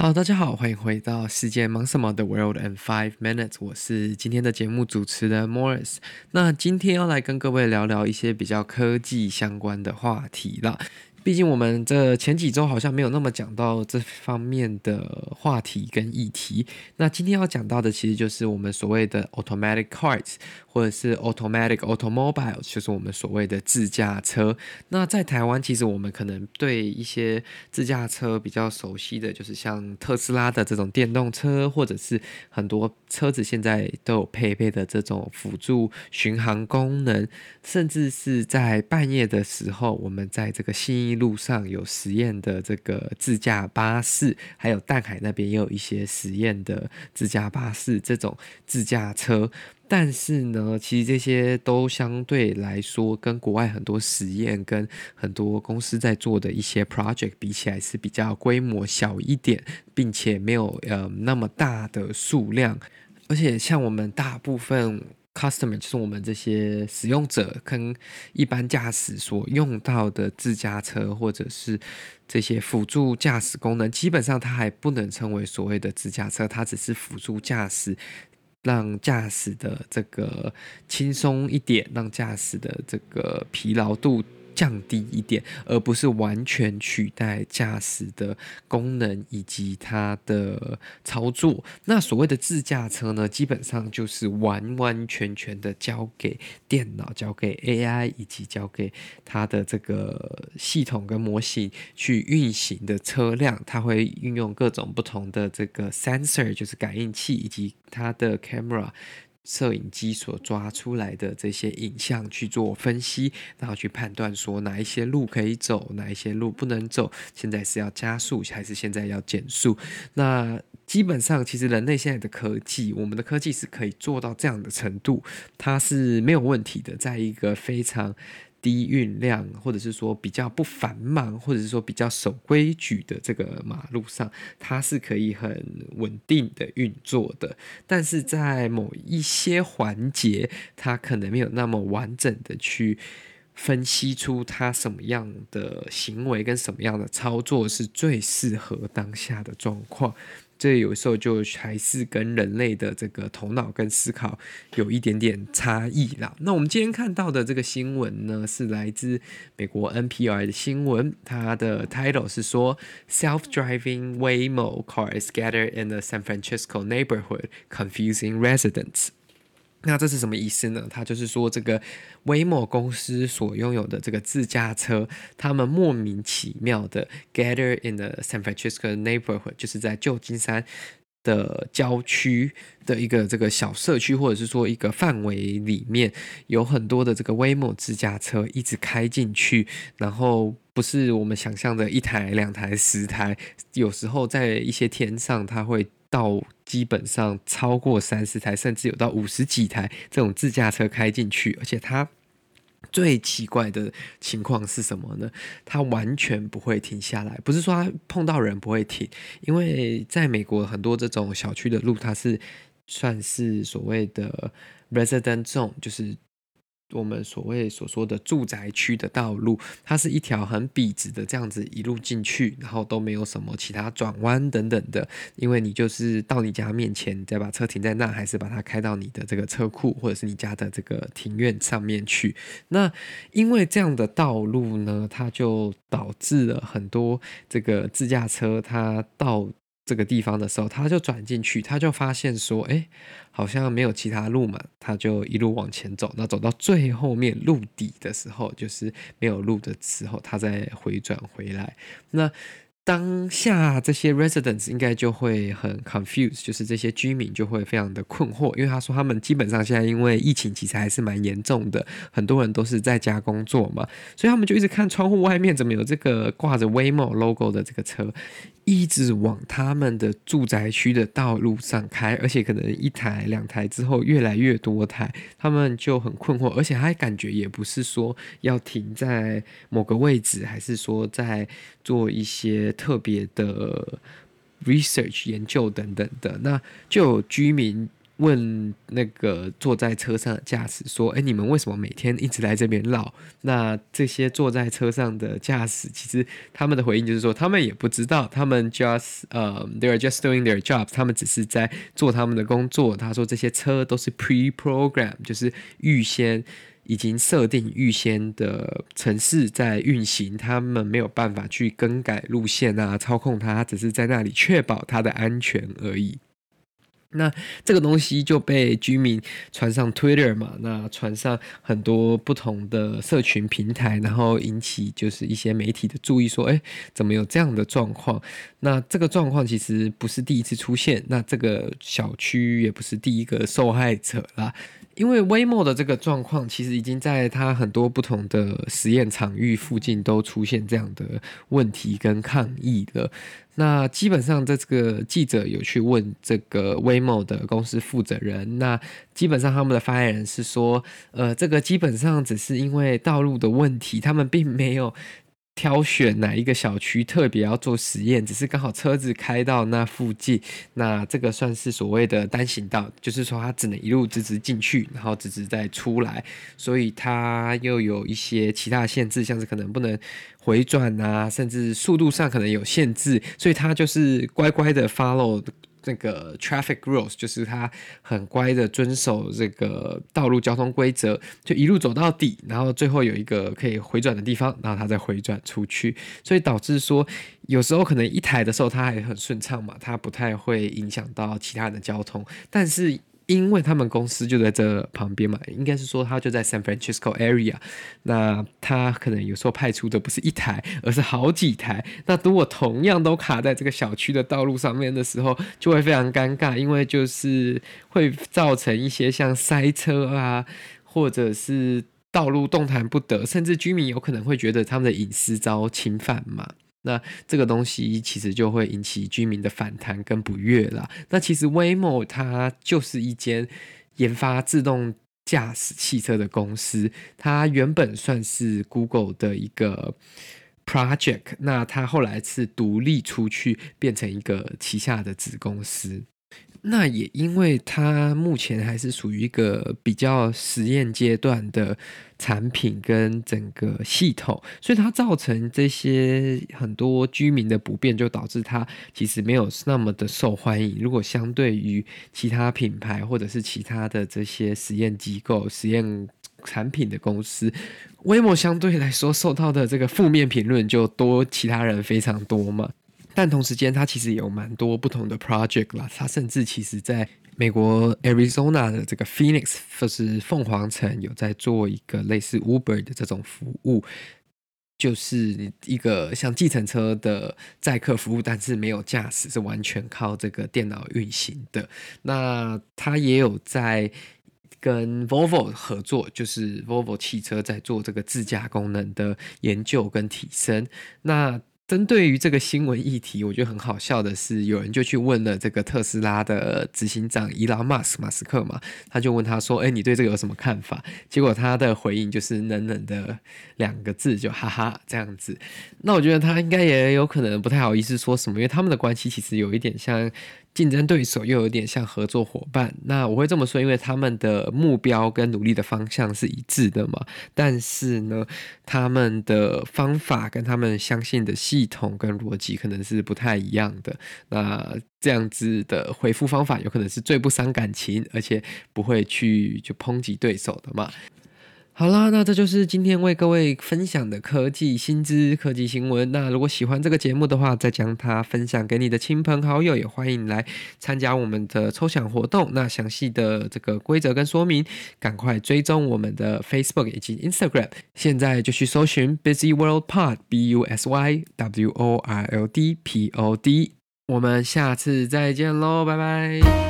好大家好，欢迎回到世界忙什么的 World and Five Minutes，我是今天的节目主持人 Morris。那今天要来跟各位聊聊一些比较科技相关的话题了。毕竟我们这前几周好像没有那么讲到这方面的话题跟议题。那今天要讲到的其实就是我们所谓的 automatic cars，或者是 automatic automobile，就是我们所谓的自驾车。那在台湾，其实我们可能对一些自驾车比较熟悉的就是像特斯拉的这种电动车，或者是很多车子现在都有配备的这种辅助巡航功能，甚至是在半夜的时候，我们在这个新路上有实验的这个自驾巴士，还有淡海那边也有一些实验的自驾巴士这种自驾车，但是呢，其实这些都相对来说跟国外很多实验跟很多公司在做的一些 project 比起来是比较规模小一点，并且没有呃那么大的数量，而且像我们大部分。Customer 就是我们这些使用者跟一般驾驶所用到的自驾车，或者是这些辅助驾驶功能，基本上它还不能称为所谓的自驾车，它只是辅助驾驶，让驾驶的这个轻松一点，让驾驶的这个疲劳度。降低一点，而不是完全取代驾驶的功能以及它的操作。那所谓的自驾车呢，基本上就是完完全全的交给电脑、交给 AI 以及交给它的这个系统跟模型去运行的车辆。它会运用各种不同的这个 sensor，就是感应器以及它的 camera。摄影机所抓出来的这些影像去做分析，然后去判断说哪一些路可以走，哪一些路不能走，现在是要加速还是现在要减速？那基本上，其实人类现在的科技，我们的科技是可以做到这样的程度，它是没有问题的，在一个非常。低运量，或者是说比较不繁忙，或者是说比较守规矩的这个马路上，它是可以很稳定的运作的。但是在某一些环节，它可能没有那么完整的去分析出它什么样的行为跟什么样的操作是最适合当下的状况。这有时候就还是跟人类的这个头脑跟思考有一点点差异啦。那我们今天看到的这个新闻呢，是来自美国 NPR 的新闻，它的 title 是说 Self-driving Waymo cars scattered in the San Francisco neighborhood, confusing residents。那这是什么意思呢？他就是说，这个威某公司所拥有的这个自驾车，他们莫名其妙的 gather in the San Francisco neighborhood，就是在旧金山的郊区的一个这个小社区，或者是说一个范围里面，有很多的这个威某自驾车一直开进去，然后不是我们想象的一台、两台、十台，有时候在一些天上，它会。到基本上超过三十台，甚至有到五十几台这种自驾车开进去，而且它最奇怪的情况是什么呢？它完全不会停下来，不是说它碰到人不会停，因为在美国很多这种小区的路，它是算是所谓的 resident zone，就是。我们所谓所说的住宅区的道路，它是一条很笔直的这样子一路进去，然后都没有什么其他转弯等等的，因为你就是到你家面前，再把车停在那，还是把它开到你的这个车库或者是你家的这个庭院上面去。那因为这样的道路呢，它就导致了很多这个自驾车它到。这个地方的时候，他就转进去，他就发现说，哎，好像没有其他路嘛，他就一路往前走，那走到最后面路底的时候，就是没有路的时候，他再回转回来，那。当下这些 residents 应该就会很 confused，就是这些居民就会非常的困惑，因为他说他们基本上现在因为疫情其实还是蛮严重的，很多人都是在家工作嘛，所以他们就一直看窗户外面怎么有这个挂着 Waymo logo 的这个车，一直往他们的住宅区的道路上开，而且可能一台两台之后越来越多台，他们就很困惑，而且还感觉也不是说要停在某个位置，还是说在做一些。特别的 research 研究等等的，那就有居民问那个坐在车上的驾驶说：“哎，你们为什么每天一直来这边绕？”那这些坐在车上的驾驶，其实他们的回应就是说，他们也不知道，他们 just 呃、uh,，they are just doing their jobs，他们只是在做他们的工作。他说这些车都是 pre-program，就是预先已经设定、预先的城市在运行，他们没有办法去更改路线啊，操控它，只是在那里确保它的安全而已。那这个东西就被居民传上 Twitter 嘛，那传上很多不同的社群平台，然后引起就是一些媒体的注意，说，哎，怎么有这样的状况？那这个状况其实不是第一次出现，那这个小区也不是第一个受害者啦。因为 Waymo 的这个状况，其实已经在它很多不同的实验场域附近都出现这样的问题跟抗议了。那基本上，这个记者有去问这个 Waymo 的公司负责人，那基本上他们的发言人是说，呃，这个基本上只是因为道路的问题，他们并没有。挑选哪一个小区特别要做实验，只是刚好车子开到那附近，那这个算是所谓的单行道，就是说它只能一路直直进去，然后直直再出来，所以它又有一些其他限制，像是可能不能回转啊，甚至速度上可能有限制，所以它就是乖乖的 follow。那个 traffic rules 就是他很乖的遵守这个道路交通规则，就一路走到底，然后最后有一个可以回转的地方，然后他再回转出去，所以导致说有时候可能一台的时候它还很顺畅嘛，它不太会影响到其他人的交通，但是。因为他们公司就在这旁边嘛，应该是说他就在 San Francisco area，那他可能有时候派出的不是一台，而是好几台。那如果同样都卡在这个小区的道路上面的时候，就会非常尴尬，因为就是会造成一些像塞车啊，或者是道路动弹不得，甚至居民有可能会觉得他们的隐私遭侵犯嘛。那这个东西其实就会引起居民的反弹跟不悦啦。那其实 Waymo 它就是一间研发自动驾驶汽车的公司，它原本算是 Google 的一个 project，那它后来是独立出去，变成一个旗下的子公司。那也因为它目前还是属于一个比较实验阶段的产品跟整个系统，所以它造成这些很多居民的不便，就导致它其实没有那么的受欢迎。如果相对于其他品牌或者是其他的这些实验机构、实验产品的公司，Waymo 相对来说受到的这个负面评论就多，其他人非常多嘛。但同时间，它其实有蛮多不同的 project 啦。它甚至其实在美国 Arizona 的这个 Phoenix，就是凤凰城，有在做一个类似 Uber 的这种服务，就是一个像计程车的载客服务，但是没有驾驶，是完全靠这个电脑运行的。那它也有在跟 Volvo 合作，就是 Volvo 汽车在做这个自驾功能的研究跟提升。那针对于这个新闻议题，我觉得很好笑的是，有人就去问了这个特斯拉的执行长伊拉马斯马斯克嘛，他就问他说：“哎，你对这个有什么看法？”结果他的回应就是冷冷的两个字，就哈哈这样子。那我觉得他应该也有可能不太好意思说什么，因为他们的关系其实有一点像。竞争对手又有点像合作伙伴，那我会这么说，因为他们的目标跟努力的方向是一致的嘛。但是呢，他们的方法跟他们相信的系统跟逻辑可能是不太一样的。那这样子的回复方法有可能是最不伤感情，而且不会去就抨击对手的嘛。好啦，那这就是今天为各位分享的科技新知、科技新闻。那如果喜欢这个节目的话，再将它分享给你的亲朋好友，也欢迎来参加我们的抽奖活动。那详细的这个规则跟说明，赶快追踪我们的 Facebook 以及 Instagram。现在就去搜寻 Busy World Pod，B U S Y W O R L D P O D。我们下次再见喽，拜拜。